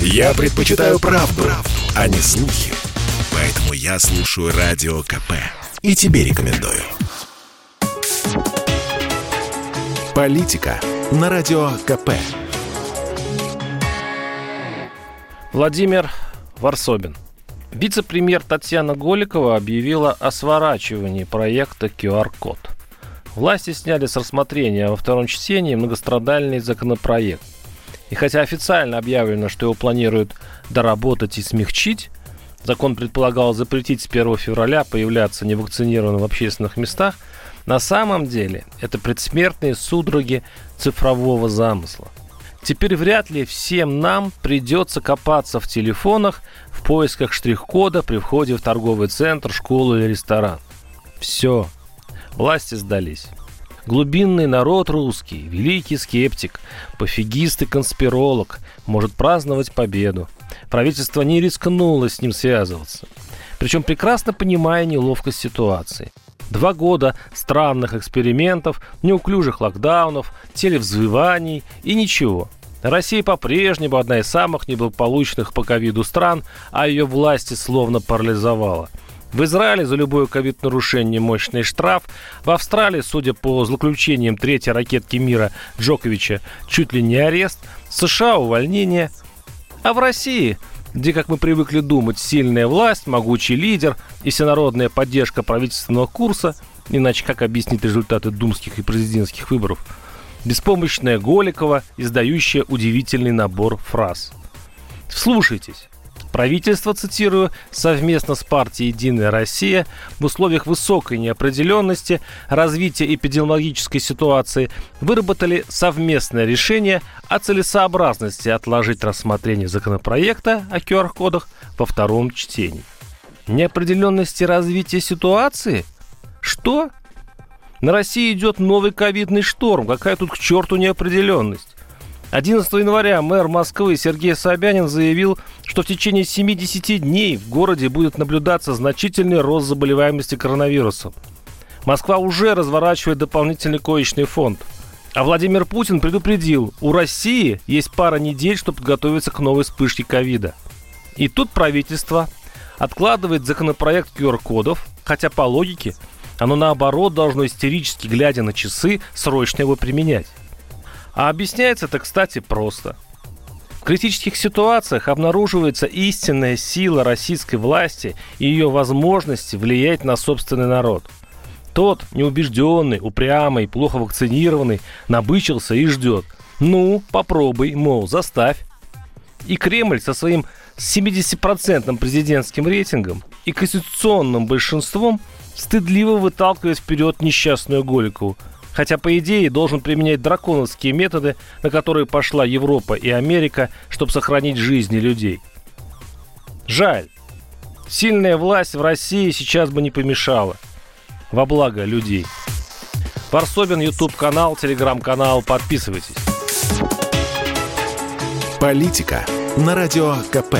Я предпочитаю правду, правду, а не слухи. Поэтому я слушаю Радио КП. И тебе рекомендую. Политика на Радио КП. Владимир Варсобин. Вице-премьер Татьяна Голикова объявила о сворачивании проекта QR-код. Власти сняли с рассмотрения во втором чтении многострадальный законопроект. И хотя официально объявлено, что его планируют доработать и смягчить, закон предполагал запретить с 1 февраля появляться невакцинированным в общественных местах, на самом деле это предсмертные судороги цифрового замысла. Теперь вряд ли всем нам придется копаться в телефонах в поисках штрих-кода при входе в торговый центр, школу или ресторан. Все. Власти сдались. Глубинный народ русский, великий скептик, пофигист и конспиролог, может праздновать победу. Правительство не рискнуло с ним связываться. Причем прекрасно понимая неловкость ситуации. Два года странных экспериментов, неуклюжих локдаунов, телевзвываний и ничего. Россия по-прежнему одна из самых неблагополучных по ковиду стран, а ее власти словно парализовала – в Израиле за любое ковид-нарушение мощный штраф. В Австралии, судя по заключениям третьей ракетки мира Джоковича, чуть ли не арест. США увольнение. А в России, где, как мы привыкли думать, сильная власть, могучий лидер и всенародная поддержка правительственного курса, иначе как объяснить результаты думских и президентских выборов, беспомощная Голикова, издающая удивительный набор фраз. Вслушайтесь. Правительство, цитирую, совместно с партией «Единая Россия» в условиях высокой неопределенности развития эпидемиологической ситуации выработали совместное решение о целесообразности отложить рассмотрение законопроекта о QR-кодах во втором чтении. Неопределенности развития ситуации? Что? На России идет новый ковидный шторм. Какая тут к черту неопределенность? 11 января мэр Москвы Сергей Собянин заявил, что в течение 70 дней в городе будет наблюдаться значительный рост заболеваемости коронавирусом. Москва уже разворачивает дополнительный коечный фонд. А Владимир Путин предупредил, у России есть пара недель, чтобы подготовиться к новой вспышке ковида. И тут правительство откладывает законопроект QR-кодов, хотя по логике оно наоборот должно истерически, глядя на часы, срочно его применять. А объясняется это, кстати, просто. В критических ситуациях обнаруживается истинная сила российской власти и ее возможности влиять на собственный народ. Тот, неубежденный, упрямый, плохо вакцинированный, набычился и ждет. Ну, попробуй, мол, заставь. И Кремль со своим 70% президентским рейтингом и конституционным большинством стыдливо выталкивает вперед несчастную Голикову – Хотя, по идее, должен применять драконовские методы, на которые пошла Европа и Америка, чтобы сохранить жизни людей. Жаль. Сильная власть в России сейчас бы не помешала. Во благо людей. Варсобин, YouTube-канал, Телеграм-канал. Подписывайтесь. Политика на Радио КП.